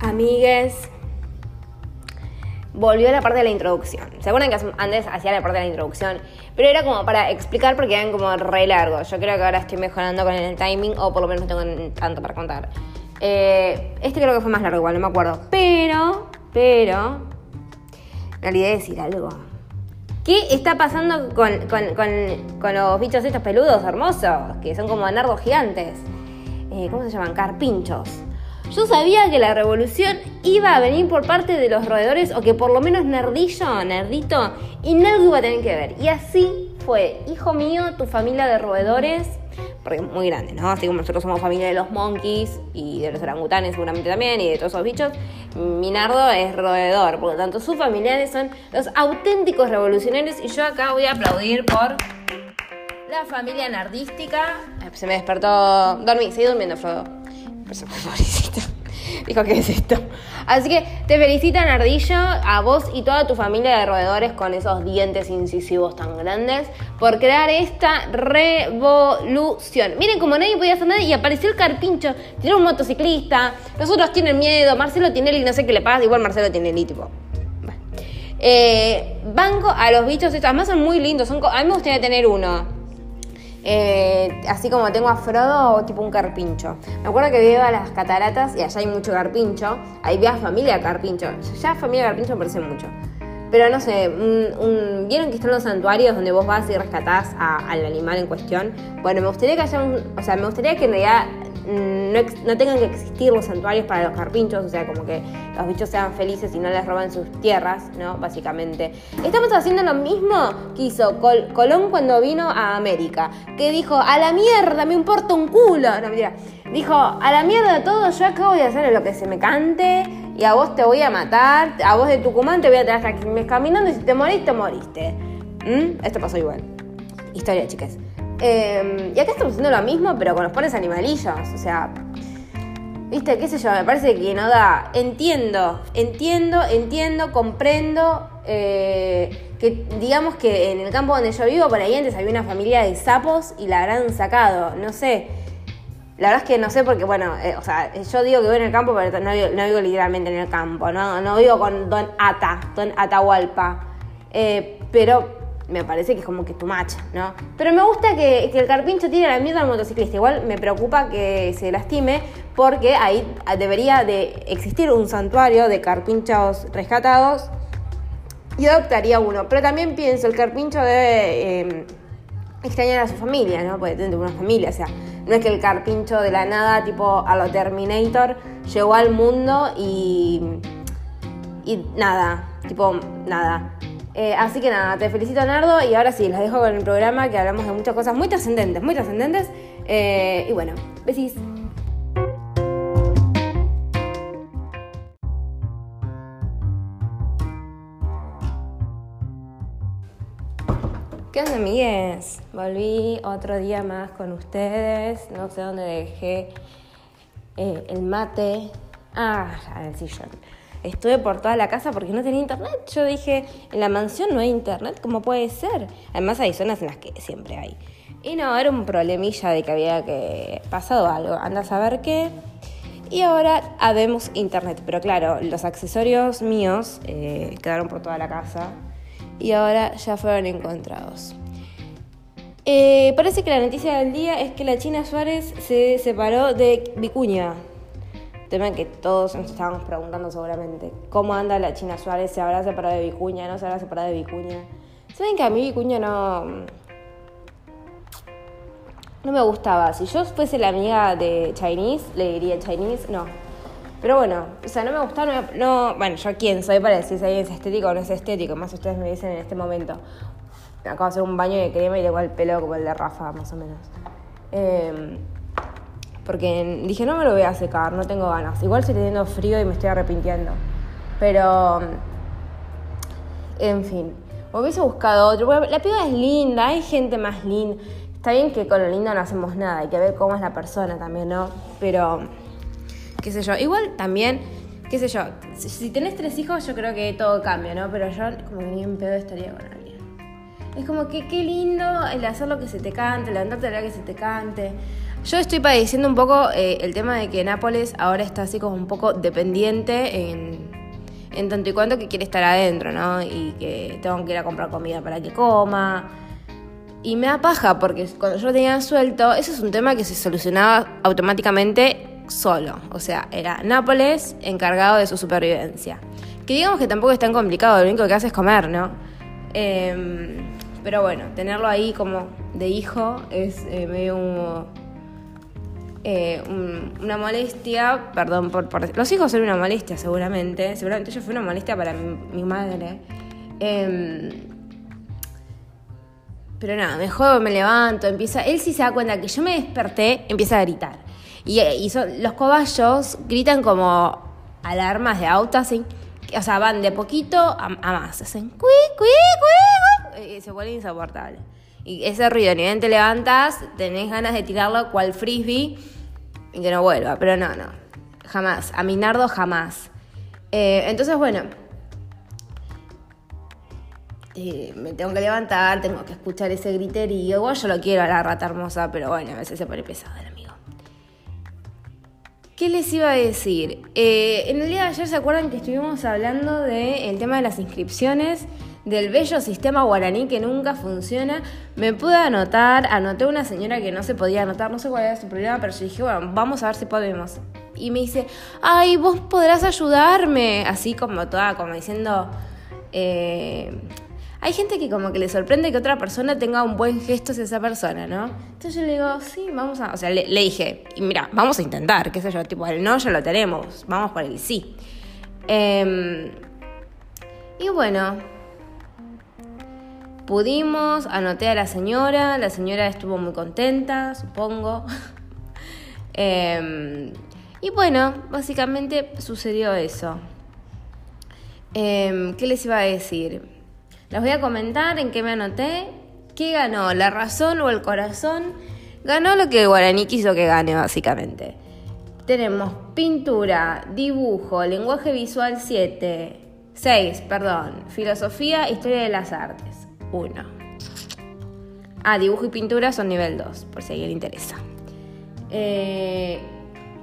Amigues, volvió la parte de la introducción. ¿Se acuerdan que antes hacía la parte de la introducción? Pero era como para explicar porque eran como re largos. Yo creo que ahora estoy mejorando con el timing o por lo menos no tengo tanto para contar. Eh, este creo que fue más largo igual, no me acuerdo. Pero, pero, me olvidé de decir algo. ¿Qué está pasando con, con, los bichos estos peludos hermosos? Que son como nardos gigantes. Eh, ¿Cómo se llaman? Carpinchos. Yo sabía que la revolución iba a venir por parte de los roedores o que por lo menos Nerdillo, Nerdito, y Nerdo iba a tener que ver. Y así fue. Hijo mío, tu familia de roedores, porque es muy grande, ¿no? Así como nosotros somos familia de los monkeys y de los orangutanes seguramente también y de todos esos bichos, mi Nardo es roedor. Por lo tanto, sus familiares son los auténticos revolucionarios y yo acá voy a aplaudir por la familia nardística. Se me despertó. Dormí, seguí durmiendo, Frodo. Pobrecito. Dijo, ¿qué es esto? Así que te felicita, Nardillo, a vos y toda tu familia de roedores con esos dientes incisivos tan grandes por crear esta revolución. Miren, como nadie podía hacer y apareció el carpincho. Tiene un motociclista, los otros tienen miedo, Marcelo tiene y no sé qué le pasa, igual Marcelo tiene el tipo. Eh, banco a los bichos estos, además son muy lindos, son, a mí me gustaría tener uno. Eh, así como tengo a Frodo, tipo un carpincho. Me acuerdo que iba a las cataratas y allá hay mucho carpincho. Ahí vi a familia carpincho. Ya familia carpincho me parece mucho. Pero no sé, ¿vieron que están los santuarios donde vos vas y rescatás al animal en cuestión? Bueno, me gustaría que haya un, O sea, me gustaría que en realidad Mm, no, tengan que existir los santuarios para los carpinchos, o sea, como que los bichos sean felices y no les roban sus tierras, ¿no? Básicamente. Estamos haciendo lo mismo que hizo Colón cuando vino a América, que dijo, a la mierda, me importa un culo. No, mentira. Dijo, a la mierda todo, yo acabo de hacer lo que se me cante y a vos te voy a matar, a vos de Tucumán te voy a traer aquí caminando y si te morís, te moriste. ¿Mm? Esto pasó igual. Historia, chicas. Em, y acá estamos haciendo lo mismo, pero con los pobres animalillos. O sea, viste, qué sé yo, me parece que no da. Entiendo, entiendo, entiendo, comprendo. Eh, que digamos que en el campo donde yo vivo, por ahí antes había una familia de sapos y la habrán sacado. No sé. La verdad es que no sé porque, bueno, eh, o sea, yo digo que vivo en el campo, pero no vivo, literalmente en el campo, ¿no? No vivo con Don Ata, Don Atahualpa. Eh, pero me parece que es como que tu match, ¿no? Pero me gusta que, el carpincho tiene la mierda al motociclista. Igual me preocupa que se lastime porque ahí debería de existir un santuario de carpinchos rescatados y adoptaría uno. Pero también pienso, el carpincho debe em, extrañar a su familia, ¿no? Puede tener una familia, o sea, no es que el carpincho de la nada, tipo a lo Terminator, llegó al mundo y... y nada, tipo, nada eh, así que nada, te felicito Nardo y ahora sí, los dejo con el programa que hablamos de muchas cosas muy trascendentes, muy trascendentes. Eh, y bueno, besis. ¿Qué onda, amigues? Volví otro día más con ustedes. No sé dónde dejé eh, el mate. Ah, en el sillón estuve por toda la casa porque no tenía internet. Yo dije, en la mansión no hay internet, ¿cómo puede ser? Además hay zonas en las que siempre hay. Y no, era un problemilla de que había que pasado algo, anda a saber qué. Y ahora habemos internet, pero claro, los accesorios míos eh, quedaron por toda la casa y ahora ya fueron encontrados. Eh, parece que la noticia del día es que la China Suárez se separó de Vicuña, tema que todos nos estábamos preguntando seguramente. ¿Cómo anda la China Suárez? ¿Se habrá separado de Vicuña? ¿No se habrá separado de Vicuña? ¿Saben que a mí Vicuña no... No me gustaba. Si yo fuese la amiga de Chinese, le diría Chinese, no. Pero bueno, o sea, no me gustaba, no, bueno, yo quién soy para decir si alguien es estético o no es estético, más ustedes me dicen en este momento. Me acabo de hacer un baño de crema y le el pelo como el de Rafa, más o menos. Eh, porque dije, no me lo voy a secar, no tengo ganas. Igual estoy teniendo frío y me estoy arrepintiendo. Pero, en fin, me hubiese buscado otro. La piba es linda, hay gente más linda. Está bien que con lo linda no hacemos nada, hay que ver cómo es la persona también, ¿no? Pero, qué sé yo. Igual también, qué sé yo, si, tenés tres hijos yo creo que todo cambia, ¿no? Pero yo como que ni en pedo estaría con alguien. Es como que qué lindo el hacer lo que se te cante, levantarte la que se te cante Yo estoy padeciendo un poco eh, el tema de que Nápoles ahora está así como un poco dependiente en, en tanto y cuanto que quiere estar adentro, ¿no? Y que tengo que ir a comprar comida para que coma. Y me da paja porque cuando yo lo tenía suelto, eso es un tema que se solucionaba automáticamente solo. O sea, era Nápoles encargado de su supervivencia. Que digamos que tampoco es tan complicado, lo único que hace es comer, ¿no? Em, pero bueno, tenerlo ahí como de hijo es eh, medio eh, una molestia, perdón por, Los hijos son una molestia seguramente, seguramente yo fui una molestia para mi, madre. Em, pero nada, me juego, me levanto, empieza... Él sí se da cuenta que yo me desperté, empieza a gritar. Y, los cobayos gritan como alarmas de auto, así. O sea, van de poquito a, más. Hacen cui, cui, Y se vuelve insoportable. Y ese ruido, ni bien te levantas, tenés ganas de tirarlo cual frisbee y que no vuelva. Pero no, no. Jamás. A Minardo jamás. Eh, entonces, bueno. Me tengo que levantar, tengo que escuchar ese griterío. Igual yo lo quiero a la rata hermosa, pero bueno, a veces se pone pesado el amigo. ¿Qué les iba a decir? Eh, en el día de ayer se acuerdan que estuvimos hablando del tema de las inscripciones del bello sistema guaraní que nunca funciona. Me pude anotar, anoté una señora que no se podía anotar, no sé cuál era su problema, pero yo dije, bueno, vamos a ver si podemos. Y me dice, ay, vos podrás ayudarme, así como toda, como diciendo, eh, hay gente que como que le sorprende que otra persona tenga un buen gesto hacia esa persona, ¿no? Entonces yo le digo, sí, vamos a... O sea, le, dije, y mira, vamos a intentar, qué sé yo, tipo, el no ya lo tenemos, vamos por el sí. Em, y bueno, pudimos, anoté a la señora, la señora estuvo muy contenta, supongo. Em, y bueno, básicamente sucedió eso. Em, ¿Qué les iba a decir? Les voy a comentar en qué me anoté. ¿Qué ganó? ¿La razón o el corazón? Ganó lo que guaraní quiso que gane, básicamente. Tenemos pintura, dibujo, lenguaje visual 7, 6, perdón, filosofía, historia de las artes, 1. Ah, dibujo y pintura son nivel 2, por si a alguien le interesa. Eh,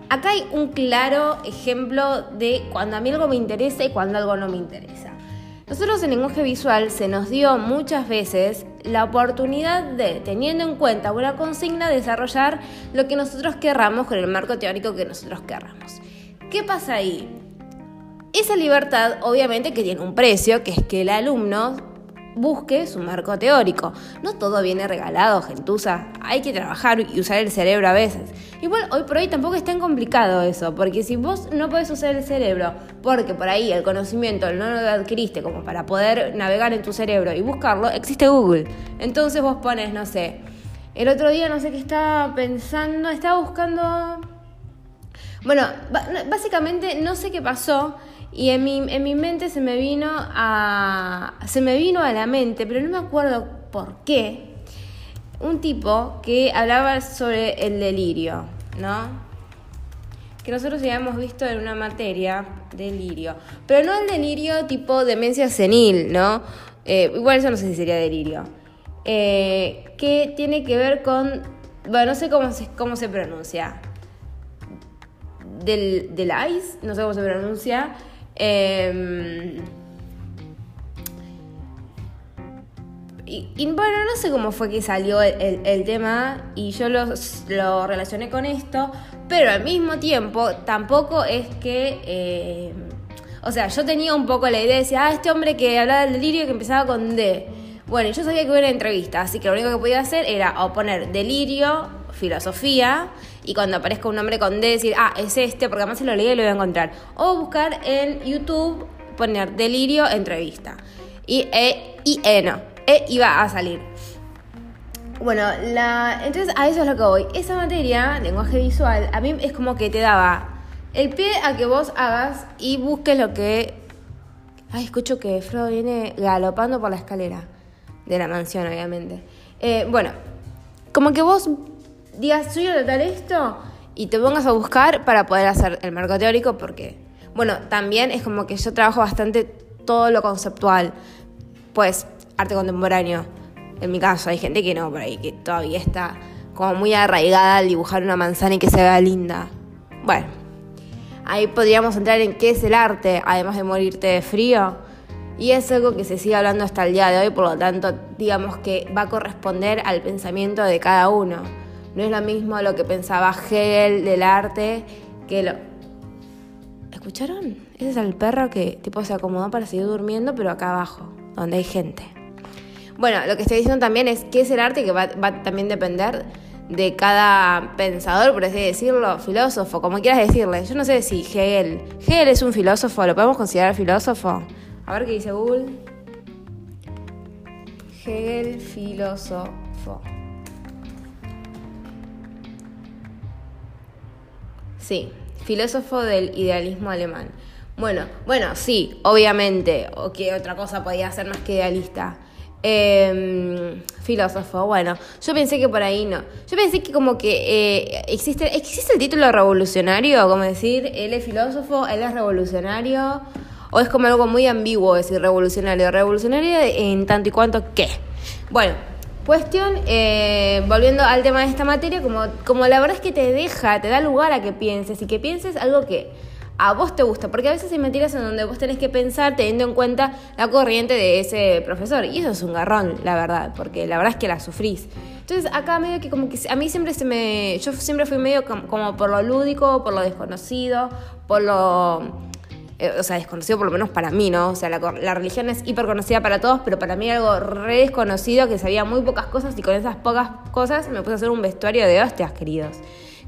acá hay un claro ejemplo de cuando a mí algo me interesa y cuando algo no me interesa. Nosotros en lenguaje visual se nos dio muchas veces la oportunidad de, teniendo en cuenta una consigna, desarrollar lo que nosotros querramos con el marco teórico que nosotros querramos. ¿Qué pasa ahí? Esa libertad obviamente que tiene un precio, que es que el alumno busque su marco teórico. No todo viene regalado, gentuza. Hay que trabajar y usar el cerebro a veces. Igual hoy por hoy tampoco es tan complicado eso, porque si vos no podés usar el cerebro, porque por ahí el conocimiento no lo adquiriste como para poder navegar en tu cerebro y buscarlo, existe Google. Entonces vos pones, no sé, el otro día no sé qué estaba pensando, estaba buscando... Bueno, básicamente no sé qué pasó y en mi, en mi mente se me vino a. se me vino a la mente, pero no me acuerdo por qué. Un tipo que hablaba sobre el delirio, ¿no? Que nosotros ya hemos visto en una materia, delirio. Pero no el delirio tipo demencia senil, ¿no? Eh, igual eso no sé si sería delirio. Eh, que tiene que ver con. Bueno, no sé cómo se, cómo se pronuncia. Del, del ICE, no sé cómo se pronuncia Em, y, bueno, no sé cómo fue que salió el, tema y yo lo, relacioné con esto, pero al mismo tiempo tampoco es que... Eh, o sea, yo tenía un poco la idea de decir, ah, este hombre que hablaba del delirio que empezaba con D. Bueno, yo sabía que iba a una entrevista, así que lo único que podía hacer era o poner delirio, filosofía, y cuando aparezca un nombre con D decir, ah, es este, porque además se lo leí y lo voy a encontrar. O buscar en YouTube, poner delirio entrevista. Y E, y E no, E iba a salir. Bueno, la, entonces a eso es lo que voy. Esa materia, lenguaje visual, a mí es como que te daba el pie a que vos hagas y busques lo que... Ay, escucho que Frodo viene galopando por la escalera de la mansión, obviamente. Eh, bueno, como que vos digas, soy a tratar esto y te pongas a buscar para poder hacer el marco teórico porque, bueno, también es como que yo trabajo bastante todo lo conceptual, pues arte contemporáneo. En mi caso hay gente que no, por ahí, que todavía está como muy arraigada al dibujar una manzana y que se vea linda. Bueno, ahí podríamos entrar en qué es el arte, además de morirte de frío. Y es algo que se sigue hablando hasta el día de hoy, por lo tanto, digamos que va a corresponder al pensamiento de cada uno. No es lo mismo lo que pensaba Hegel del arte que lo... ¿Escucharon? Ese es el perro que tipo se acomodó para seguir durmiendo, pero acá abajo, donde hay gente. Bueno, lo que estoy diciendo también es qué es el arte que va, también depender de cada pensador, por así decirlo, filósofo, como quieras decirle. Yo no sé si Hegel. Hegel es un filósofo, ¿lo podemos considerar filósofo? A ver qué dice Google. Hegel, filósofo. Sí, filósofo del idealismo alemán. Bueno, bueno, sí, obviamente. O qué otra cosa podía ser más que idealista. Eh, filósofo, bueno, yo pensé que por ahí no. Yo pensé que como que eh, existe, existe el título revolucionario, como decir, él es filósofo, él es revolucionario, o es como algo muy ambiguo decir revolucionario. Revolucionario en tanto y cuanto qué. Bueno, cuestión, eh, volviendo al tema de esta materia, como, como la verdad es que te deja, te da lugar a que pienses y que pienses algo que a vos te gusta, porque a veces hay mentiras en donde vos tenés que pensar teniendo en cuenta la corriente de ese profesor, y eso es un garrón, la verdad, porque la verdad es que la sufrís. Entonces acá medio que como que a mí siempre se me, yo siempre fui medio como, por lo lúdico, por lo desconocido, por lo eh, o sea, desconocido por lo menos para mí, ¿no? O sea, la, la, religión es hiper conocida para todos, pero para mí algo re desconocido, que sabía muy pocas cosas y con esas pocas cosas me puse a hacer un vestuario de hostias, queridos.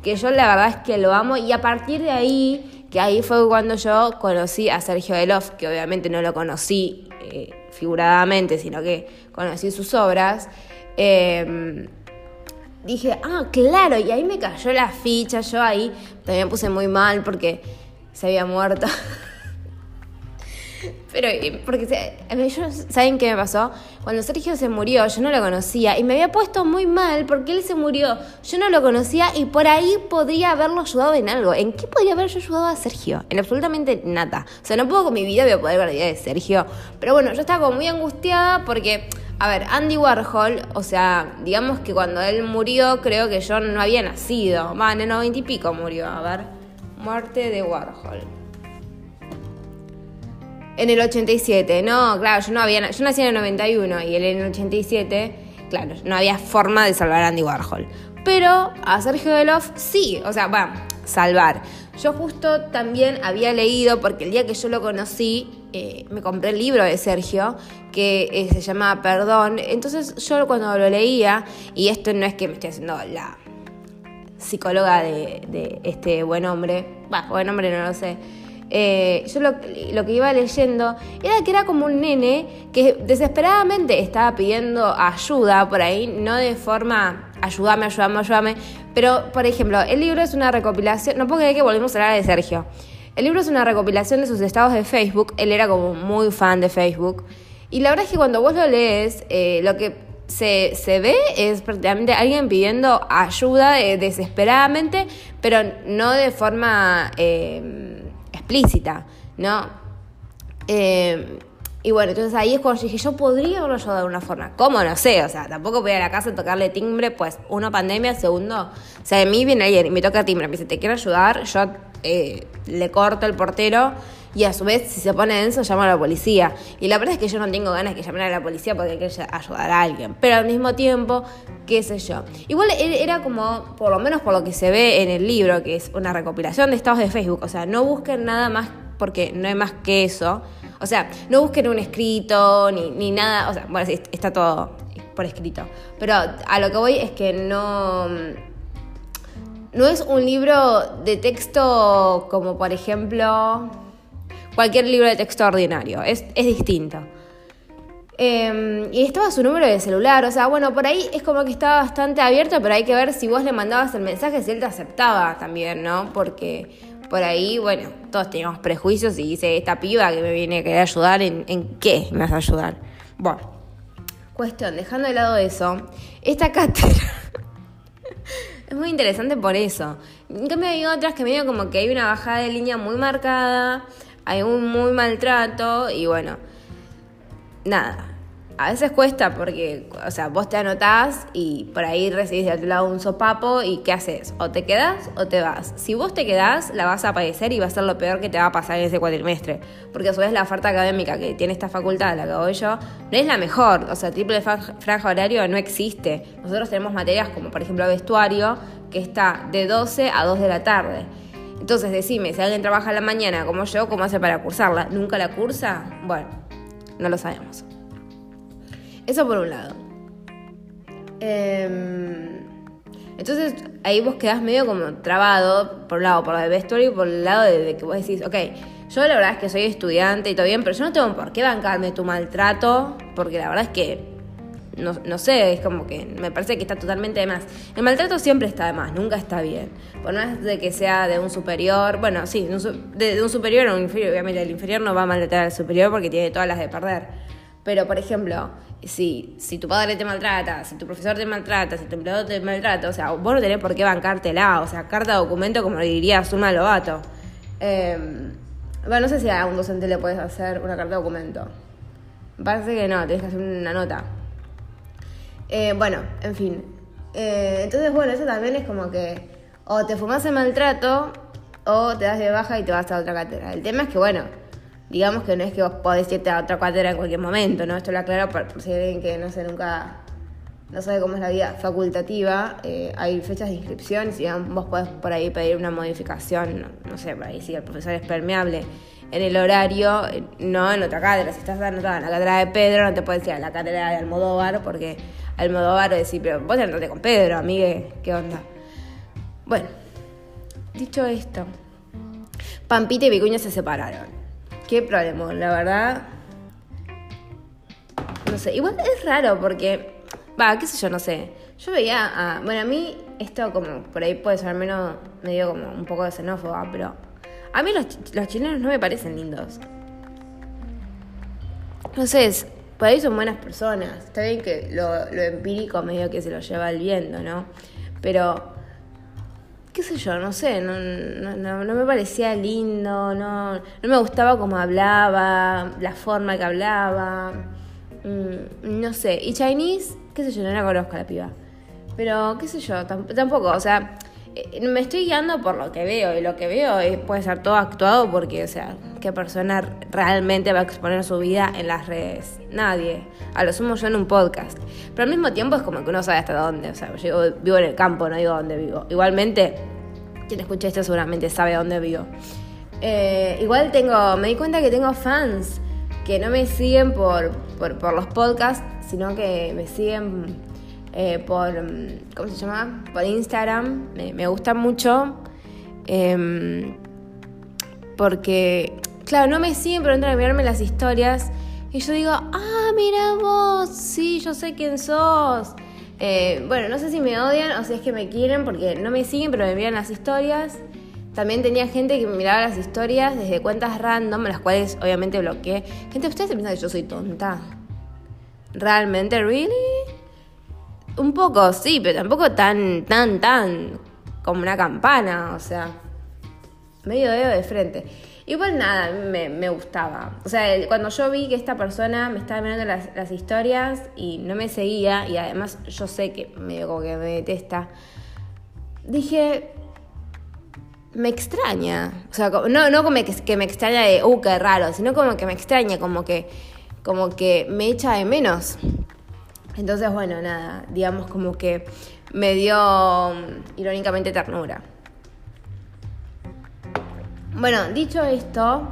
Que yo la verdad es que lo amo y a partir de ahí que ahí fue cuando yo conocí a Sergio Delof, que obviamente no lo conocí eh, figuradamente, sino que conocí sus obras. Em, dije, ah, claro, y ahí me cayó la ficha, yo ahí también puse muy mal porque se había muerto. Pero, porque, ¿saben qué me pasó? Cuando Sergio se murió, yo no lo conocía y me había puesto muy mal porque él se murió. Yo no lo conocía y por ahí podría haberlo ayudado en algo. ¿En qué podría haber yo ayudado a Sergio? En absolutamente nada. O sea, no puedo con mi vida voy a poder ver la idea de Sergio. Pero bueno, yo estaba como muy angustiada porque, a ver, Andy Warhol, o sea, digamos que cuando él murió, creo que yo no había nacido. Va, en el noventa y pico murió. A ver, muerte de Warhol. En el 87, no, claro, yo no había, yo nací en el 91 y él en el 87, claro, no había forma de salvar a Andy Warhol. Pero a Sergio Delof sí, o sea, bueno, salvar. Yo justo también había leído, porque el día que yo lo conocí, eh, me compré el libro de Sergio, que eh, se llama Perdón. Entonces yo cuando lo leía, y esto no es que me esté haciendo la psicóloga de, de este buen hombre, bueno, buen hombre no lo sé, eh, yo lo, que iba leyendo era que era como un nene que desesperadamente estaba pidiendo ayuda por ahí, no de forma ayúdame, ayúdame, ayúdame, pero por ejemplo, el libro es una recopilación, no puedo creer que volvimos a hablar de Sergio. El libro es una recopilación de sus estados de Facebook, él era como muy fan de Facebook, y la verdad es que cuando vos lo lees, eh, lo que se, ve es prácticamente alguien pidiendo ayuda eh, desesperadamente, pero no de forma explícita, ¿no? Eh, y bueno, entonces ahí es cuando yo dije, yo podría haberlo ayudado de una forma. ¿Cómo? No sé, o sea, tampoco voy a la casa a tocarle timbre, pues uno pandemia, segundo, o sea, a mí viene alguien y me toca timbre, me dice, te quiero ayudar, yo eh, le corto el portero y a su vez, si se pone denso, llamo a la policía. Y la verdad es que yo no tengo ganas de llamar a la policía porque quiero ayudar a alguien. Pero al mismo tiempo, qué sé yo. Igual e-, era como, por lo menos por lo que se ve en el libro, que es una recopilación de estados de Facebook. O sea, no busquen nada más porque no hay más que eso. O sea, no busquen un escrito ni, ni nada. O sea, bueno, está todo por escrito. Pero a lo que voy es que no no es un libro de texto como por ejemplo cualquier libro de texto ordinario, es, distinto. Em, y estaba su número de celular, o sea, bueno, por ahí es como que estaba bastante abierto, pero hay que ver si vos le mandabas el mensaje, si él te aceptaba también, ¿no? Porque por ahí, bueno, todos teníamos prejuicios y dice, esta piba que me viene a querer ayudar, ¿en, en qué me vas a ayudar? Bueno, cuestión, dejando de lado eso, esta cátedra es muy interesante por eso. En cambio hay otras que me digo como que hay una bajada de línea muy marcada, hay un muy maltrato y bueno, nada. A veces cuesta porque, o sea, vos te anotás y por ahí recibís de otro lado un sopapo y ¿qué haces? O te quedás o te vas. Si vos te quedás, la vas a padecer y va a ser lo peor que te va a pasar en ese cuatrimestre. Porque a su vez la oferta académica que tiene esta facultad, la que hago yo, no es la mejor. O sea, triple franja horario no existe. Nosotros tenemos materias como, por ejemplo, vestuario, que está de 12 a 2 de la tarde. Entonces, decime, si alguien trabaja a la mañana como yo, ¿cómo hace para cursarla? ¿Nunca la cursa? Bueno, no lo sabemos. Eso por un lado. Em, entonces ahí vos quedás medio como trabado, por un lado, por el vestuario y por el lado de, que vos decís, ok, yo la verdad es que soy estudiante y todo bien, pero yo no tengo por qué bancarme tu maltrato, porque la verdad es que, no, sé, es como que me parece que está totalmente de más. El maltrato siempre está de más, nunca está bien. Por más de que sea de un superior, bueno, sí, de un, de un superior a un inferior, obviamente el inferior no va a maltratar al superior porque tiene todas las de perder. Pero, por ejemplo, si, si tu padre te maltrata, si tu profesor te maltrata, si tu empleado te maltrata, o sea, vos no tenés por qué bancártela, o sea, carta de documento como le diría Suma Lobato. Eh, bueno, no sé si a un docente le puedes hacer una carta de documento. Me parece que no, tenés que hacer una nota. Eh, bueno, en fin. Eh, entonces, bueno, eso también es como que o te fumas el maltrato o te das de baja y te vas a otra cátedra. El tema es que, bueno, digamos que no es que vos podés irte a otra cátedra en cualquier momento, ¿no? Esto lo aclaro por, si alguien que no sé, nunca, no sabe cómo es la vida facultativa, eh, hay fechas de inscripción, si vos podés por ahí pedir una modificación, no, sé, por ahí si el profesor es permeable en el horario, eh, no en otra cátedra. Si estás anotada en la cátedra de Pedro, no te puedes ir a la cátedra de Almodóvar, porque Almodóvar va a decir, pero vos te con Pedro, amigue, ¿qué onda? Bueno, dicho esto, Pampita y Vicuña se separaron qué problema, la verdad. No sé, igual es raro porque, va, qué sé yo, no sé. Yo veía a, bueno, a mí esto como por ahí puede ser menos, medio como un poco de xenófoba, pero a mí los, los chilenos no me parecen lindos. No sé, por ahí son buenas personas. Está bien que lo, lo empírico medio que se lo lleva el viento, ¿no? Pero qué sé yo, no sé, no, no, me parecía lindo, no, no me gustaba cómo hablaba, la forma que hablaba, mm, no sé. Y Chinese, qué sé yo, no la conozco a la piba. Pero, qué sé yo, tampoco, o sea, me estoy guiando por lo que veo y lo que veo puede ser todo actuado porque, o sea, ¿qué persona realmente va a exponer su vida en las redes? Nadie. A lo sumo yo en un podcast. Pero al mismo tiempo es como que uno sabe hasta dónde. O sea, yo vivo en el campo, no digo dónde vivo. Igualmente, quien escucha esto seguramente sabe dónde vivo. Eh, igual tengo, me di cuenta que tengo fans que no me siguen por, por los podcasts, sino que me siguen eh, por, mm, ¿cómo se llama? Por Instagram. Me, gusta mucho. Em, porque, claro, no me siguen, pero entran a mirarme las historias. Y yo digo, ah, mira vos, sí, yo sé quién sos. Eh, bueno, no sé si me odian o si es que me quieren porque no me siguen, pero me miran las historias. También tenía gente que me miraba las historias desde cuentas random, las cuales obviamente bloqueé. Gente, ¿ustedes se piensan que yo soy tonta? ¿Realmente? ¿Really? Un poco, sí, pero tampoco tan, tan, tan como una campana, o sea, medio dedo de frente. Igual nada, me, me gustaba. O sea, cuando yo vi que esta persona me estaba mirando las, las, historias y no me seguía, y además yo sé que medio como que me detesta, dije, me extraña. O sea, no, no como que, que me extraña de, uh, qué raro, sino como que me extraña, como que, como que me echa de menos. Entonces, bueno, nada, digamos como que me dio mm, irónicamente ternura. Bueno, dicho esto,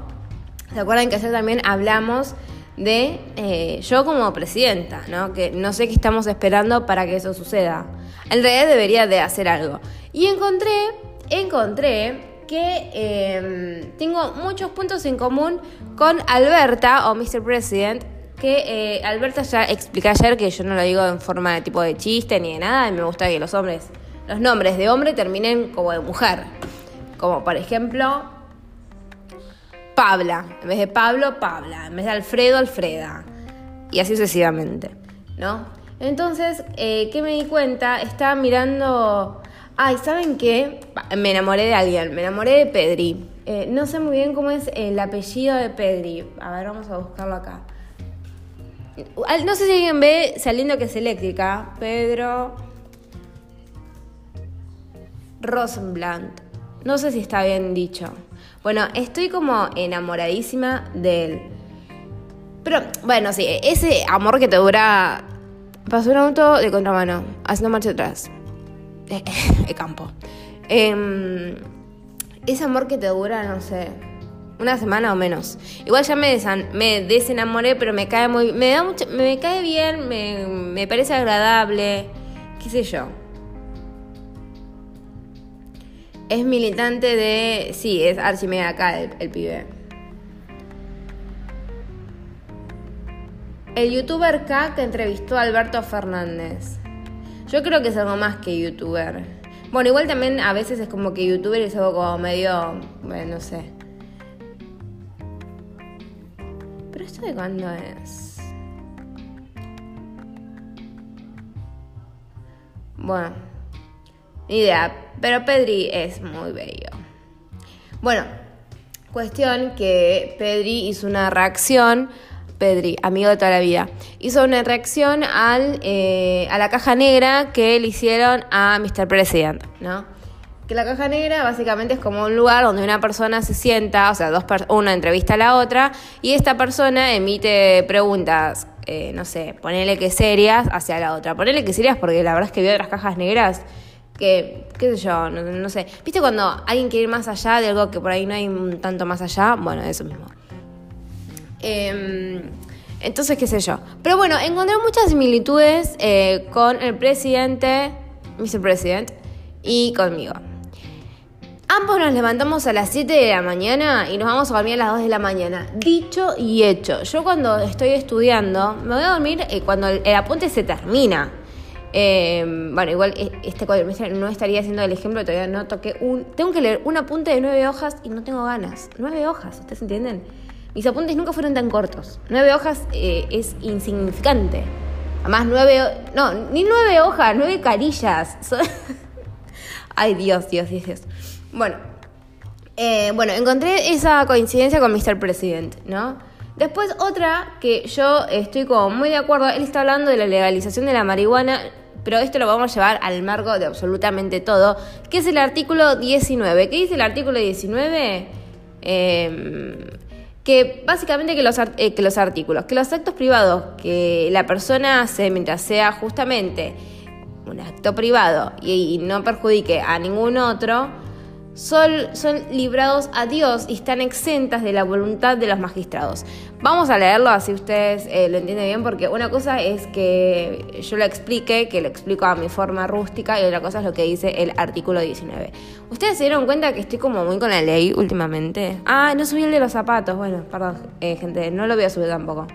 ¿se acuerdan que ayer también hablamos de eh, yo como presidenta, ¿no? Que no sé qué estamos esperando para que eso suceda. En realidad debería de hacer algo. Y encontré, encontré que em, tengo muchos puntos en común con Alberta o Mr. President que eh, Alberta ya expliqué ayer que yo no lo digo en forma de tipo de chiste ni de nada, y me gusta que los hombres, los nombres de hombre terminen como de mujer. Como por ejemplo, Pabla. En vez de Pablo, Pabla. En vez de Alfredo, Alfreda. Y así sucesivamente, ¿no? Entonces, eh, ¿qué me di cuenta? Estaba mirando... Ay, ¿saben qué? Me enamoré de alguien, me enamoré de Pedri. Eh, no sé muy bien cómo es el apellido de Pedri. A ver, vamos a buscarlo acá. No sé si alguien ve saliendo que es eléctrica. Pedro Rosenblatt. No sé si está bien dicho. Bueno, estoy como enamoradísima de él. Pero, bueno, sí, ese amor que te dura. Pasó un auto de contramano, haciendo marcha atrás. De campo. Em, ese amor que te dura, no sé, una semana o menos. Igual ya me, me desenamoré, pero me cae muy. Me da mucho, me cae bien, me, me parece agradable. ¿Qué sé yo? Es militante de. Sí, es Archimeda acá el, el pibe. El youtuber K que entrevistó a Alberto Fernández. Yo creo que es algo más que youtuber. Bueno, igual también a veces es como que youtuber es algo como medio. Bueno, no sé. ¿Pero esto de cuándo es? Bueno, ni idea. Pero Pedri es muy bello. Bueno, cuestión que Pedri hizo una reacción. Pedri, amigo de toda la vida, hizo una reacción al, eh, a la caja negra que le hicieron a Mr. President, ¿no? Que la caja negra básicamente es como un lugar donde una persona se sienta, o sea, dos una entrevista a la otra, y esta persona emite preguntas, eh, no sé, ponele que serias hacia la otra. Ponele que serias porque la verdad es que vi otras cajas negras que, qué sé yo, no, sé. ¿Viste cuando alguien quiere ir más allá de algo que por ahí no hay tanto más allá? Bueno, eso mismo. Em, entonces, qué sé yo. Pero bueno, encontré muchas similitudes eh, con el presidente, Mr. President, y conmigo. Ambos nos levantamos a las 7 de la mañana y nos vamos a dormir a las 2 de la mañana. Dicho y hecho. Yo cuando estoy estudiando, me voy a dormir eh, cuando el apunte se termina. Em, bueno, igual e, este cuatrimestre no estaría haciendo el ejemplo, todavía no toqué un... Tengo que leer un apunte de nueve hojas y no tengo ganas. Nueve hojas, ¿ustedes entienden? Mis apuntes nunca fueron tan cortos. Nueve hojas eh, es insignificante. Además, nueve... No, ni nueve hojas, nueve carillas. Ay, Dios, Dios, Dios, Dios. Bueno, eh, bueno, encontré esa coincidencia con Mr. President, ¿no? Después otra que yo estoy como muy de acuerdo, él está hablando de la legalización de la marihuana pero esto lo vamos a llevar al marco de absolutamente todo, que es el artículo 19. ¿Qué dice el artículo 19? Em, que básicamente que los, eh, que los artículos, que los actos privados que la persona hace mientras sea justamente un acto privado y no perjudique a ningún otro, son, son librados a Dios y están exentas de la voluntad de los magistrados. Vamos a leerlo así ustedes eh, lo entienden bien, porque una cosa es que yo lo explique, que lo explico a mi forma rústica, y otra cosa es lo que dice el artículo 19. ¿Ustedes se dieron cuenta que estoy como muy con la ley últimamente? Ah, no subí el de los zapatos. Bueno, perdón, eh, gente, no lo voy a subir tampoco.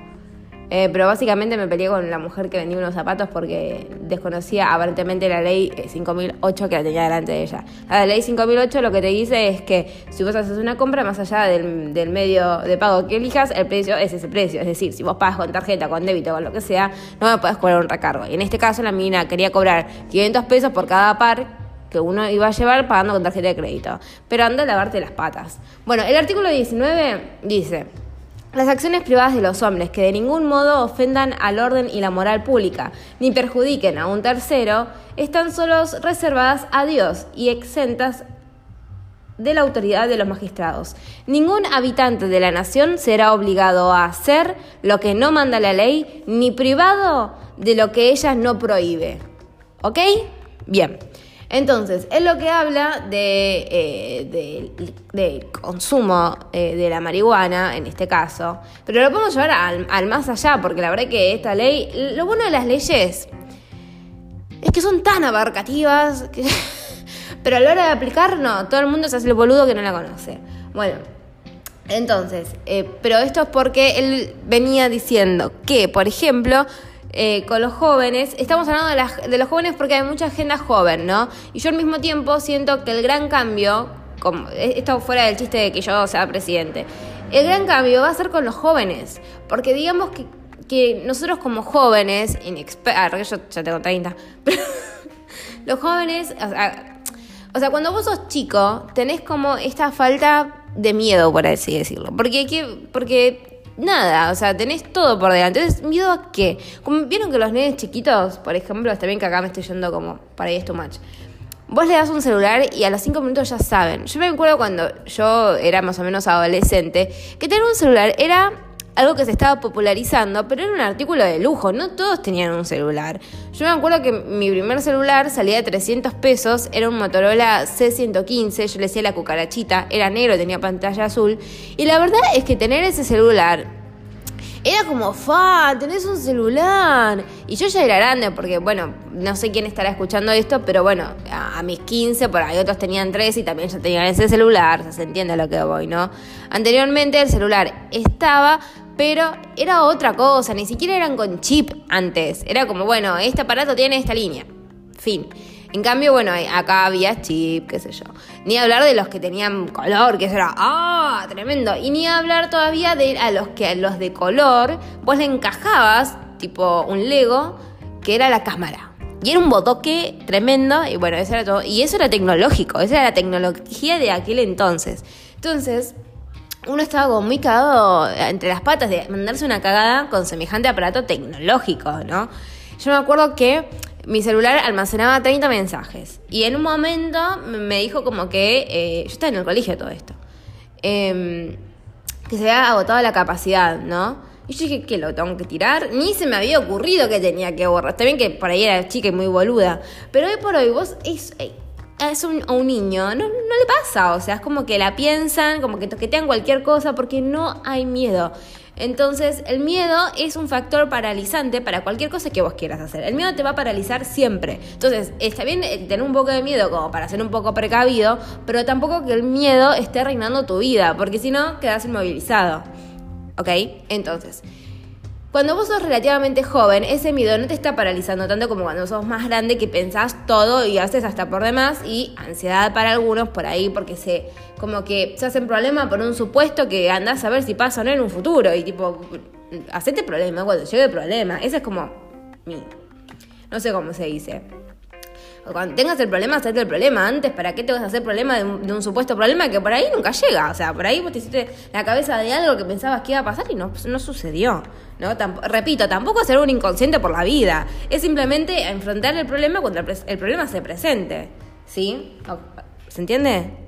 Eh, pero básicamente me peleé con la mujer que vendía unos zapatos porque desconocía aparentemente la ley 5008 eh, que la tenía delante de ella. La ley 5008 lo que te dice es que si vos haces una compra más allá del, del, medio de pago que elijas, el precio es ese precio. Es decir, si vos pagas con tarjeta, con débito, con lo que sea, no me podés cobrar un recargo. Y en este caso la mina quería cobrar 500 pesos por cada par que uno iba a llevar pagando con tarjeta de crédito. Pero anda a lavarte las patas. Bueno, el artículo 19 dice... Las acciones privadas de los hombres que de ningún modo ofendan al orden y la moral pública, ni perjudiquen a un tercero, están solos reservadas a Dios y exentas de la autoridad de los magistrados. Ningún habitante de la nación será obligado a hacer lo que no manda la ley, ni privado de lo que ella no prohíbe. ¿Ok? Bien. Entonces, es lo que habla de, eh, del consumo eh, de la marihuana, en este caso, pero lo podemos llevar al, más allá, porque la verdad que esta ley, lo bueno de las leyes es que son tan abarcativas, pero a la hora de aplicar, no, todo el mundo se hace el boludo que no la conoce. Bueno, entonces, eh, pero esto es porque él venía diciendo que, por ejemplo, eh, con los jóvenes, estamos hablando de, de, los jóvenes porque hay mucha agenda joven, ¿no? Y yo al mismo tiempo siento que el gran cambio, como, eh, esto fuera del chiste de que yo sea presidente, el gran cambio va a ser con los jóvenes, porque digamos que, que nosotros como jóvenes, inexpertos, yo ya tengo 30, pero los jóvenes, o sea, cuando vos sos chico, tenés como esta falta de miedo, por así decirlo, porque, porque nada, o sea, tenés todo por delante. Entonces, ¿miedo a qué? Como vieron que los nenes chiquitos, por ejemplo, está bien que acá me estoy yendo como para ahí es too much. Vos le das un celular y a los cinco minutos ya saben. Yo me acuerdo cuando yo era más o menos adolescente, que tener un celular era algo que se estaba popularizando, pero era un artículo de lujo, no todos tenían un celular. Yo me acuerdo que mi primer celular salía de 300 pesos, era un Motorola C115, yo le decía la cucarachita, era negro, tenía pantalla azul, y la verdad es que tener ese celular era como, fa, tenés un celular. Y yo ya era grande, porque bueno, no sé quién estará escuchando esto, pero bueno, a, mis 15, por ahí otros tenían 3 y también ya tenían ese celular, se entiende a lo que voy, ¿no? Anteriormente el celular estaba, pero era otra cosa, ni siquiera eran con chip antes. Era como, bueno, este aparato tiene esta línea. Fin. En cambio, bueno, acá había chip, qué sé yo. Ni hablar de los que tenían color, que eso era, ¡ah! tremendo. Y ni hablar todavía de a los que a los de color vos le encajabas, tipo un Lego, que era la cámara. Y era un botoque tremendo, y bueno, eso era todo. Y eso era tecnológico, esa era la tecnología de aquel entonces. Entonces, uno estaba como muy cagado entre las patas de mandarse una cagada con semejante aparato tecnológico, ¿no? Yo me acuerdo que mi celular almacenaba 30 mensajes. Y en un momento me dijo como que, eh, yo estaba en el colegio todo esto, em, que se había agotado la capacidad, ¿no? Y yo dije, ¿qué lo tengo que tirar? Ni se me había ocurrido que tenía que borrar. Bien que por ahí era chica y muy boluda. Pero hoy por hoy vos es, eh, es un, un niño, no, no le pasa. O sea, es como que la piensan, como que toquetean cualquier cosa porque no hay miedo. Entonces, el miedo es un factor paralizante para cualquier cosa que vos quieras hacer. El miedo te va a paralizar siempre. Entonces, está bien tener un poco de miedo como para ser un poco precavido, pero tampoco que el miedo esté reinando tu vida, porque si no, quedas inmovilizado. ¿Ok? Entonces, cuando vos sos relativamente joven, ese miedo no te está paralizando tanto como cuando sos más grande que pensás todo y haces hasta por demás y ansiedad para algunos por ahí porque se como que se hacen problema por un supuesto que andás a ver si pasa o no en un futuro y tipo hacete problema cuando llegue el problema. Ese es como mi no sé cómo se dice cuando tengas el problema, hacete el problema antes. ¿Para qué te vas a hacer problema de un, supuesto problema que por ahí nunca llega? O sea, por ahí vos te hiciste la cabeza de algo que pensabas que iba a pasar y no, no sucedió. ¿no? repito, tampoco ser un inconsciente por la vida. Es simplemente enfrentar el problema cuando el problema se presente. ¿Sí? ¿Se entiende?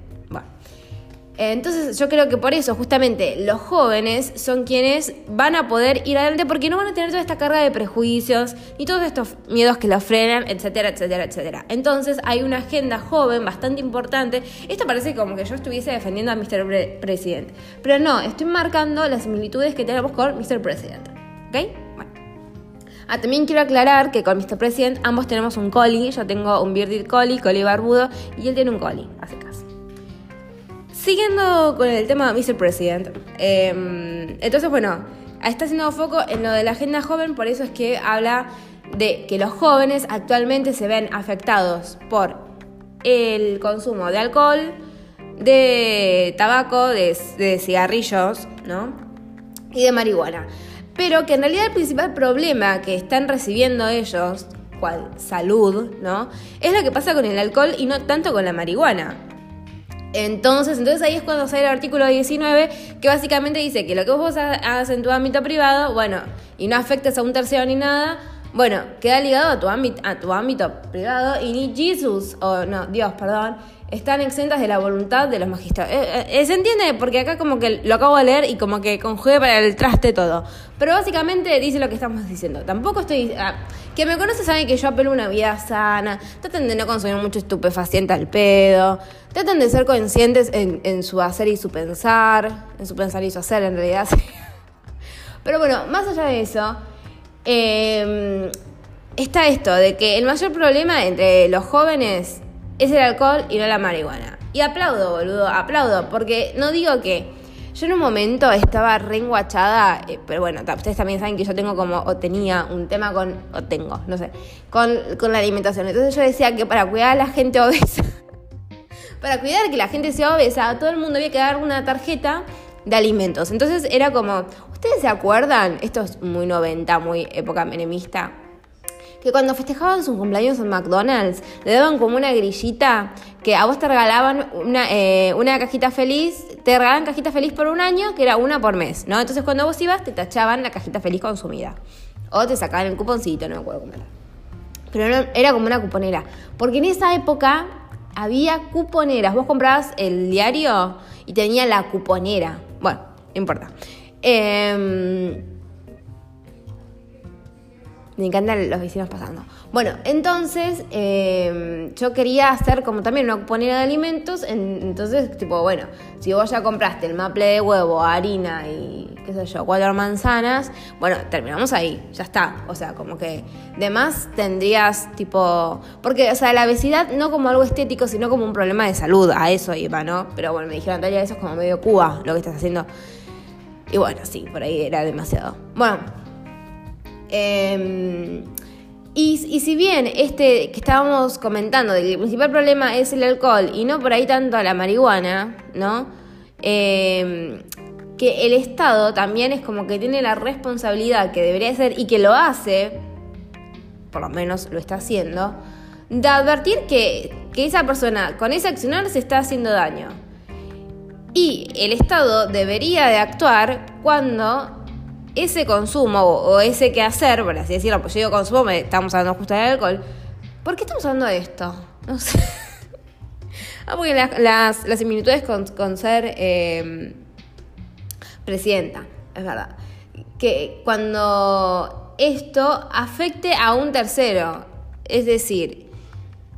Entonces yo creo que por eso justamente los jóvenes son quienes van a poder ir adelante porque no van a tener toda esta carga de prejuicios ni todos estos miedos que los frenan, etcétera, etcétera, etcétera. Entonces hay una agenda joven bastante importante. Esto parece como que yo estuviese defendiendo a Mr. President, pero no, estoy marcando las similitudes que tenemos con Mr. President. ¿Ok? Bueno. Ah, también quiero aclarar que con Mr. President ambos tenemos un collie. Yo tengo un bearded collie, collie barbudo, y él tiene un collie. Hace caso. Siguiendo con el tema de Mr. President, em, entonces bueno, está haciendo foco en lo de la agenda joven, por eso es que habla de que los jóvenes actualmente se ven afectados por el consumo de alcohol, de tabaco, de, de cigarrillos, ¿no? Y de marihuana. Pero que en realidad el principal problema que están recibiendo ellos, cual salud, ¿no? Es lo que pasa con el alcohol y no tanto con la marihuana. Entonces, entonces ahí es cuando sale el artículo 19, que básicamente dice que lo que vos hagas en tu ámbito privado, bueno, y no afectes a un tercero ni nada, bueno, queda ligado a tu ámbito, a tu ámbito privado y ni Jesús, o no, Dios, perdón, están exentas de la voluntad de los magistrados. Eh, eh, eh, ¿Se entiende? Porque acá como que lo acabo de leer y como que conjugue para el traste todo. Pero básicamente dice lo que estamos diciendo. Tampoco estoy... Ah, que me conoce saben que yo apelo una vida sana. Traten de no consumir mucho estupefaciente al pedo. Traten de ser conscientes en, su hacer y su pensar. En su pensar y su hacer, en realidad. Pero bueno, más allá de eso... Em, está esto, de que el mayor problema entre los jóvenes es el alcohol y no la marihuana. Y aplaudo, boludo, aplaudo, porque no digo que yo en un momento estaba reenguachada, eh, pero bueno, ustedes también saben que yo tengo como, o tenía un tema con, o tengo, no sé, con, con la alimentación. Entonces yo decía que para cuidar a la gente obesa, para cuidar que la gente sea obesa, todo el mundo había que dar una tarjeta de alimentos. Entonces era como, ¿ustedes se acuerdan? Esto es muy 90, muy época menemista que cuando festejaban sus cumpleaños en McDonald's, le daban como una grillita que a vos te regalaban una, eh, una cajita feliz, te regalaban cajita feliz por un año, que era una por mes, ¿no? Entonces cuando vos ibas, te tachaban la cajita feliz consumida. O te sacaban el cuponcito, no me acuerdo cómo era. Pero era como una cuponera. Porque en esa época había cuponeras. Vos comprabas el diario y tenía la cuponera. Bueno, no importa. Eh, me encantan los vecinos pasando. Bueno, entonces eh, yo quería hacer como también una cuponera de alimentos. entonces, tipo, bueno, si vos ya compraste el maple de huevo, harina y qué sé yo, cuatro manzanas, bueno, terminamos ahí, ya está. O sea, como que de más tendrías tipo. Porque, o sea, la obesidad no como algo estético, sino como un problema de salud. A eso iba, ¿no? Pero bueno, me dijeron, Talia, eso es como medio Cuba lo que estás haciendo. Y bueno, sí, por ahí era demasiado. Bueno. Em, y, si bien este que estábamos comentando, de que el principal problema es el alcohol y no por ahí tanto la marihuana. Em, que el Estado también es como que tiene la responsabilidad que debería ser y que lo hace, por lo menos lo está haciendo, de advertir que, que esa persona con ese accionar se está haciendo daño. Y el Estado debería de actuar cuando ese consumo o, ese quehacer, por así decirlo, pues yo consumo, me, estamos hablando justo del alcohol. ¿Por qué estamos hablando de esto? No sé. ah, porque las, similitudes con, ser em, presidenta, es verdad. Que cuando esto afecte a un tercero, es decir,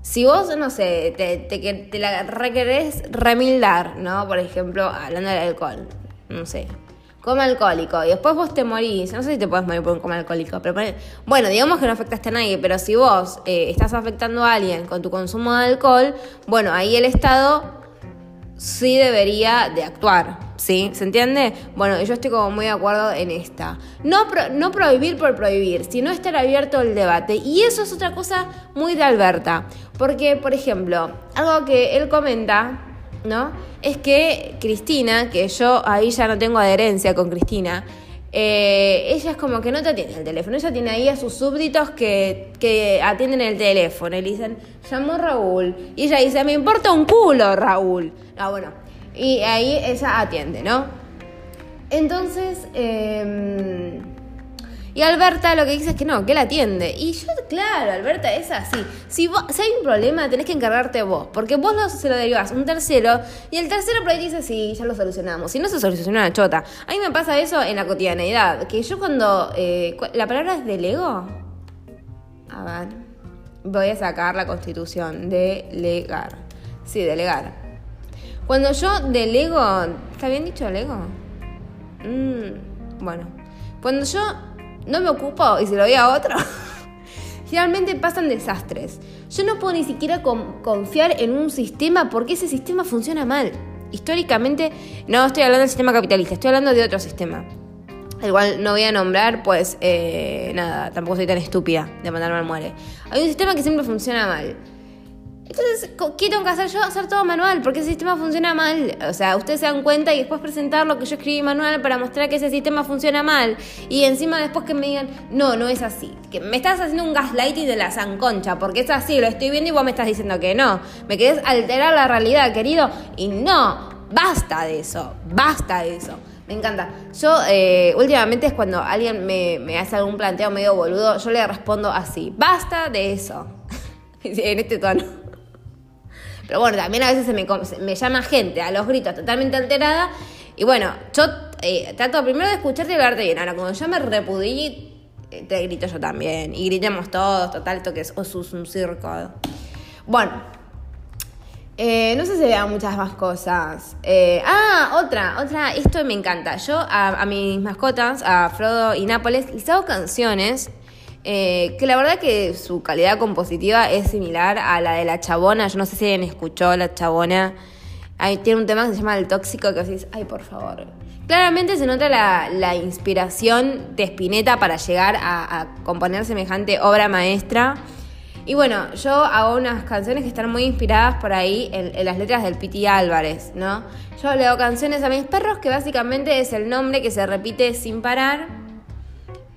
si vos, no sé, te, te, te la requerés remildar, ¿no? Por ejemplo, hablando del alcohol, no sé, coma alcohólico y después vos te morís, no sé si te puedes morir por un coma alcohólico, pero bueno, digamos que no afectaste a nadie, pero si vos eh, estás afectando a alguien con tu consumo de alcohol, bueno, ahí el Estado sí debería de actuar, ¿sí? ¿Se entiende? Bueno, yo estoy como muy de acuerdo en esta. No, no prohibir por prohibir, sino estar abierto el debate. Y eso es otra cosa muy de Alberta, porque, por ejemplo, algo que él comenta ¿no? Es que Cristina, que yo ahí ya no tengo adherencia con Cristina, eh, ella es como que no te atiende el teléfono, ella tiene ahí a sus súbditos que, que atienden el teléfono y le dicen, llamó Raúl. Y ella dice, me importa un culo, Raúl. Ah, bueno. Y ahí ella atiende, ¿no? Entonces, eh, y Alberta lo que dice es que no, que la atiende. Y yo, claro, Alberta es así. Si, hay un problema, tenés que encargarte vos. Porque vos lo, se lo derivás un tercero y el tercero por ahí dice, sí, ya lo solucionamos. Si no se soluciona la chota. A mí me pasa eso en la cotidianeidad. Que yo cuando... Eh, ¿La palabra es delego? A ver. Voy a sacar la constitución. Delegar. Sí, delegar. Cuando yo delego... ¿Está bien dicho delego? Mm, bueno. Cuando yo no me ocupo y se lo doy a otro, generalmente pasan desastres. Yo no puedo ni siquiera confiar en un sistema porque ese sistema funciona mal. Históricamente, no estoy hablando del sistema capitalista, estoy hablando de otro sistema. El cual no voy a nombrar, pues eh, nada, tampoco soy tan estúpida de mandarme al muere. Hay un sistema que siempre funciona mal. Entonces, ¿qué tengo que hacer yo? Hacer todo manual, porque ese sistema funciona mal. O sea, ustedes se dan cuenta y después presentar lo que yo escribí manual para mostrar que ese sistema funciona mal. Y encima después que me digan, no, no es así. Que me estás haciendo un gaslighting de la zanconcha, porque es así, lo estoy viendo y vos me estás diciendo que no. Me querés alterar la realidad, querido. Y no, basta de eso, basta de eso. Me encanta. Yo, eh, últimamente es cuando alguien me, me hace algún planteo medio boludo, yo le respondo así, basta de eso. en este tono. Pero bueno, también a veces se me, llama gente a los gritos totalmente alterada. Y bueno, yo eh, trato primero de escucharte y verte bien. Ahora, cuando yo me repudí, eh, te grito yo también. Y gritemos todos, total, esto que es un circo. Bueno, eh, no sé si vean muchas más cosas. ah, otra, otra, esto me encanta. Yo a, a, mis mascotas, a Frodo y Nápoles, les hago canciones eh, que la verdad que su calidad compositiva es similar a la de la chabona. Yo no sé si alguien escuchó la chabona. Ahí tiene un tema que se llama El Tóxico, que decís, ay, por favor. Claramente se nota la, inspiración de Spinetta para llegar a, componer semejante obra maestra. Y bueno, yo hago unas canciones que están muy inspiradas por ahí en, en las letras del Piti Álvarez, ¿no? Yo le hago canciones a mis perros, que básicamente es el nombre que se repite sin parar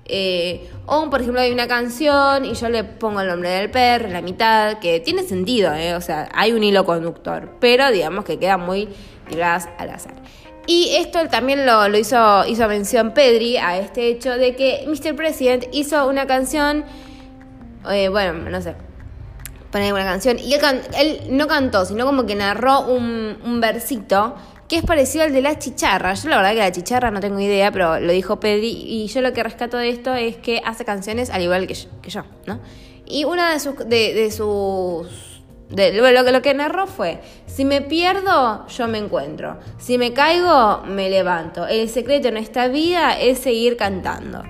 Eh, o, por ejemplo, hay una canción y yo le pongo el nombre del perro la mitad, que tiene sentido, ¿eh? o sea, hay un hilo conductor, pero digamos que queda muy tiradas al azar. Y esto también lo, hizo, hizo mención Pedri a este hecho de que Mr. President hizo una canción, eh, bueno, no sé, poner una canción, y él, no cantó, sino como que narró un versito que es parecido al de la chicharra. Yo la verdad que la chicharra no tengo idea, pero lo dijo Pedri y yo lo que rescato de esto es que hace canciones al igual que yo, ¿no? Y una de sus... De, sus de, lo, lo que narró fue, si me pierdo, yo me encuentro. Si me caigo, me levanto. El secreto en esta vida es seguir cantando.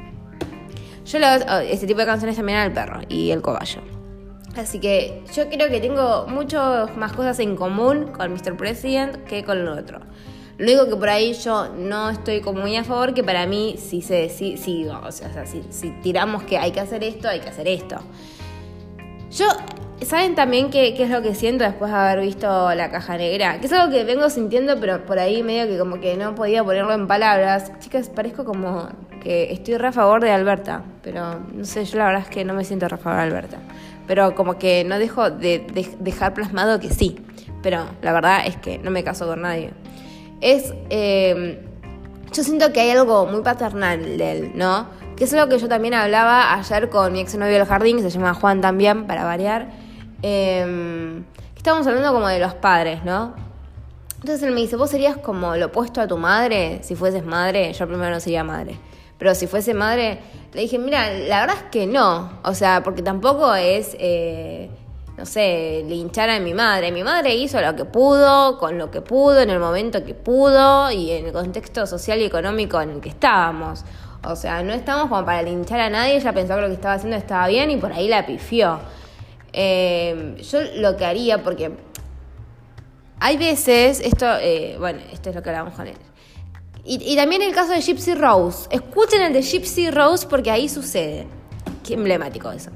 Yo le hago este tipo de canciones también al perro y el cobayo. Así que yo creo que tengo muchas más cosas en común con Mr. President que con el otro. Lo único que por ahí yo no estoy como muy a favor, que para mí sí se si, si, tiramos que hay que hacer esto, hay que hacer esto. Yo, ¿saben también qué, qué, es lo que siento después de haber visto la caja negra? Que es algo que vengo sintiendo, pero por ahí medio que como que no podía ponerlo en palabras. Chicas, parezco como que estoy re a favor de Alberta, pero no sé, yo la verdad es que no me siento re a favor de Alberta pero como que no dejo de, dejar plasmado que sí, pero la verdad es que no me caso con nadie. Es, em, yo siento que hay algo muy paternal de él, ¿no? Que es algo que yo también hablaba ayer con mi ex novio del jardín, que se llama Juan también, para variar. Eh, estábamos hablando como de los padres, ¿no? Entonces él me dice, ¿vos serías como lo opuesto a tu madre si fueses madre? Yo primero no sería madre. Pero si fuese madre, le dije, mira, la verdad es que no. O sea, porque tampoco es, eh, no sé, linchar a mi madre. Mi madre hizo lo que pudo, con lo que pudo, en el momento que pudo y en el contexto social y económico en el que estábamos. O sea, no estamos como para linchar a nadie, ella pensó que lo que estaba haciendo estaba bien y por ahí la pifió. Eh, yo lo que haría, porque hay veces, esto, eh, bueno, esto es lo que hablamos con él y, también el caso de Gypsy Rose. Escuchen el de Gypsy Rose porque ahí sucede. Qué emblemático eso.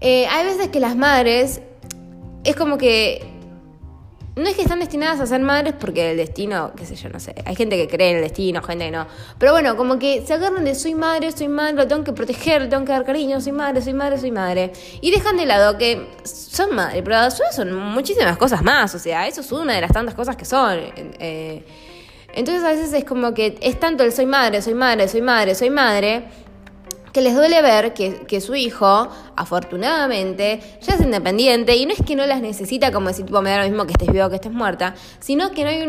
Eh, hay veces que las madres es como que no es que están destinadas a ser madres porque el destino, qué sé yo, no sé. Hay gente que cree en el destino, gente que no. Pero bueno, como que se agarran de soy madre, soy madre, lo tengo que proteger, lo tengo que dar cariño, soy madre, soy madre, soy madre. Y dejan de lado que son madres, pero son muchísimas cosas más. O sea, eso es una de las tantas cosas que son. Eh, entonces a veces es como que es tanto el soy madre, soy madre, soy madre, soy madre, que les duele ver que, su hijo, afortunadamente, ya es independiente y no es que no las necesita como decir, tipo, me da lo mismo que estés vivo que estés muerta, sino que no hay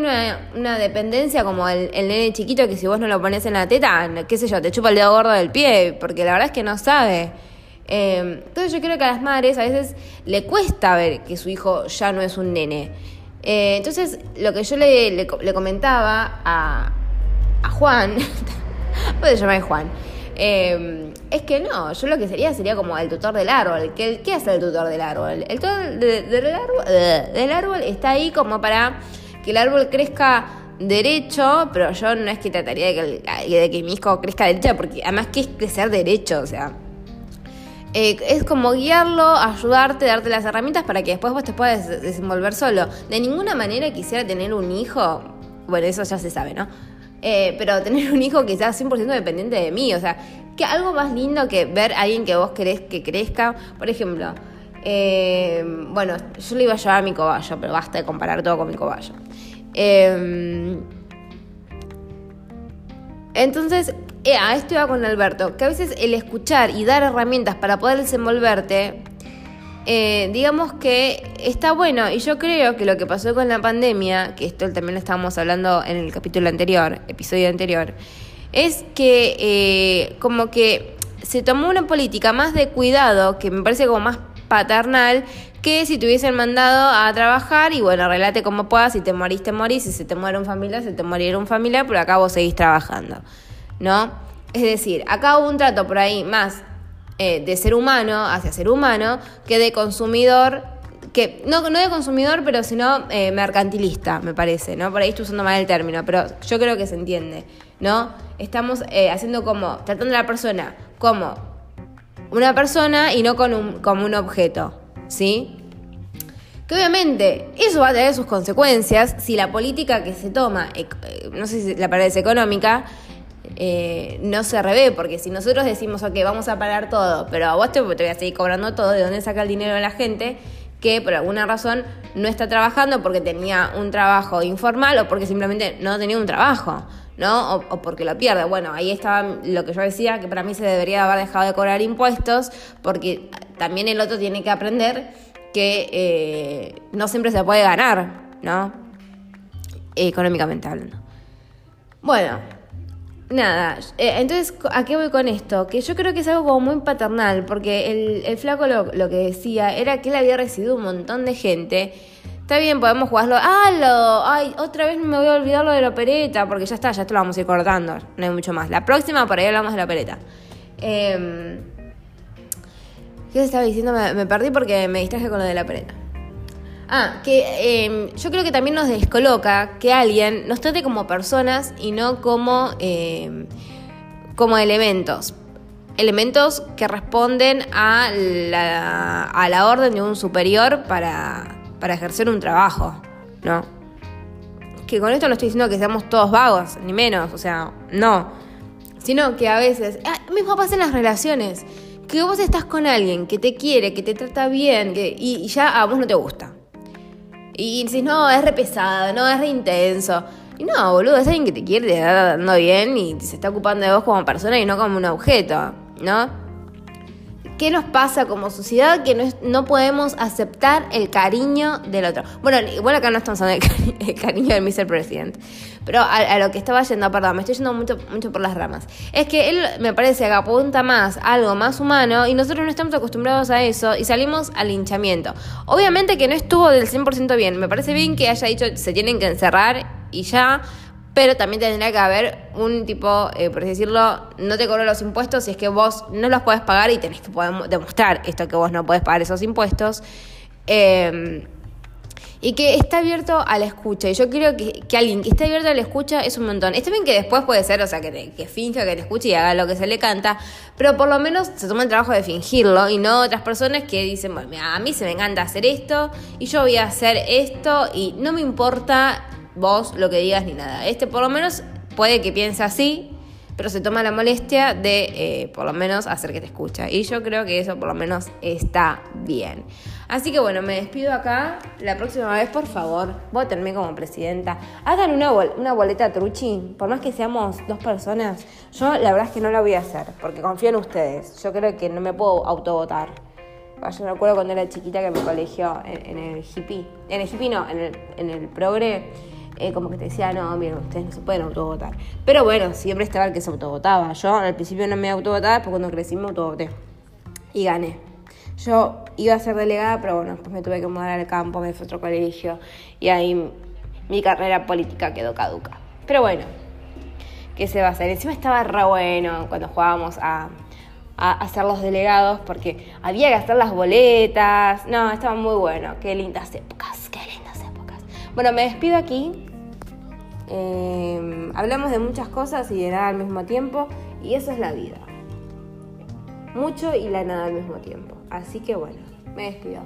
una, dependencia como el, el, nene chiquito que si vos no lo pones en la teta, qué sé yo, te chupa el dedo gordo del pie, porque la verdad es que no sabe. Eh, entonces yo creo que a las madres a veces le cuesta ver que su hijo ya no es un nene. Eh, entonces, lo que yo le, le, comentaba a, Juan, puede llamar Juan, eh, es que no, yo lo que sería sería como el tutor del árbol. ¿Qué, qué hace el tutor del árbol? El tutor del, árbol, del árbol está ahí como para que el árbol crezca derecho, pero yo no es que trataría de que, de que mi hijo crezca derecho, porque además, ¿qué es crecer derecho? O sea, eh, es como guiarlo, ayudarte, darte las herramientas para que después vos te puedas desenvolver solo. De ninguna manera quisiera tener un hijo, bueno, eso ya se sabe, ¿no? Eh, pero tener un hijo que sea 100% dependiente de mí, o sea, que algo más lindo que ver a alguien que vos querés que crezca, por ejemplo, eh, bueno, yo le iba a llevar a mi cobayo, pero basta de comparar todo con mi cobayo. entonces, eh, a esto iba con Alberto, que a veces el escuchar y dar herramientas para poder desenvolverte, eh, digamos que está bueno. Y yo creo que lo que pasó con la pandemia, que esto también lo estábamos hablando en el capítulo anterior, episodio anterior, es que eh, como que se tomó una política más de cuidado, que me parece como más paternal, que si te hubiesen mandado a trabajar y bueno, relate como puedas, si te morís, te morís, si se te muere un familiar, se te morirá un familiar, pero acá vos seguís trabajando. ¿No? Es decir, acá hubo un trato por ahí más eh, de ser humano hacia ser humano que de consumidor, que no, no de consumidor, pero sino eh, mercantilista, me parece, ¿no? Por ahí estoy usando mal el término, pero yo creo que se entiende, ¿no? Estamos eh, haciendo como, tratando a la persona como una persona y no con un, como un objeto, ¿sí? Que obviamente eso va a tener sus consecuencias si la política que se toma, no sé si la pared es económica, eh, no se revé, porque si nosotros decimos, ok, vamos a parar todo, pero a vos te, voy a seguir cobrando todo, ¿de dónde saca el dinero de la gente? que por alguna razón no está trabajando porque tenía un trabajo informal o porque simplemente no tenía un trabajo, ¿no? O, porque lo pierde. Bueno, ahí estaba lo que yo decía, que para mí se debería haber dejado de cobrar impuestos, porque también el otro tiene que aprender que eh, no siempre se puede ganar, ¿no? Económicamente hablando. Bueno, Nada, eh, entonces, ¿a qué voy con esto? Que yo creo que es algo como muy paternal, porque el, flaco lo, lo, que decía era que él había recibido un montón de gente. Está bien, podemos jugarlo. ¡Ah, lo! ¡Ay, otra vez me voy a olvidar lo de la opereta! Porque ya está, ya esto lo vamos a ir cortando. No hay mucho más. La próxima, por ahí hablamos de la opereta. Eh, ¿Qué se estaba diciendo? Me, perdí porque me distraje con lo de la opereta. Ah, que em, yo creo que también nos descoloca que alguien nos trate como personas y no como, em, como elementos. Elementos que responden a la, a la orden de un superior para, para ejercer un trabajo, ¿no? Que con esto no estoy diciendo que seamos todos vagos, ni menos, o sea, no. Sino que a veces, ah, mismo pasa en las relaciones, que vos estás con alguien que te quiere, que te trata bien, que, y ya a vos no te gusta. Y dices, no, es re pesado, no, es re intenso. Y no, boludo, es alguien que te quiere, te está dando bien y se está ocupando de vos como persona y no como un objeto, ¿no? ¿Qué nos pasa como sociedad que no, no podemos aceptar el cariño del otro? Bueno, igual acá no estamos hablando del cariño del Mr. President. Pero a, lo que estaba yendo, perdón, me estoy yendo mucho, mucho por las ramas. Es que él me parece que apunta más a algo más humano y nosotros no estamos acostumbrados a eso y salimos al linchamiento. Obviamente que no estuvo del 100% bien. Me parece bien que haya dicho se tienen que encerrar y ya pero también tendría que haber un tipo, eh, por decirlo, no te cobro los impuestos si es que vos no los puedes pagar y tenés que poder demostrar esto que vos no podés pagar esos impuestos. Em, y que está abierto a la escucha. Y yo creo que, alguien que esté abierto a la escucha es un montón. Está bien que después puede ser, o sea, que, que finja que te escuche y haga lo que se le canta, pero por lo menos se toma el trabajo de fingirlo y no otras personas que dicen, bueno, a mí se me encanta hacer esto y yo voy a hacer esto y no me importa vos lo que digas ni nada. Este por lo menos puede que piense así, pero se toma la molestia de eh, por lo menos hacer que te escucha. Y yo creo que eso por lo menos está bien. Así que bueno, me despido acá. La próxima vez, por favor, votenme como presidenta. Hagan una, una boleta truchi, por más que seamos dos personas. Yo la verdad es que no la voy a hacer, porque confío en ustedes. Yo creo que no me puedo autovotar. Yo me acuerdo cuando era chiquita que me colegio en, el hippie. En el hippie no, en el, en el progre eh, como que te decía, no, miren, ustedes no se pueden autovotar. Pero bueno, siempre estaba el que se autovotaba. Yo al principio no me autovotaba, después cuando crecí me autovoté. Y gané. Yo iba a ser delegada, pero bueno, después me tuve que mudar al campo, me fui a otro colegio y ahí mi carrera política quedó caduca. Pero bueno, ¿qué se va a hacer? Encima estaba re bueno cuando jugábamos a, a hacer los delegados porque había que hacer las boletas. No, estaba muy bueno. Qué lindas épocas, qué lindas épocas. Bueno, me despido aquí. Em, hablamos de muchas cosas y de nada al mismo tiempo, y eso es la vida. Mucho y la nada al mismo tiempo. Así que bueno, me despido.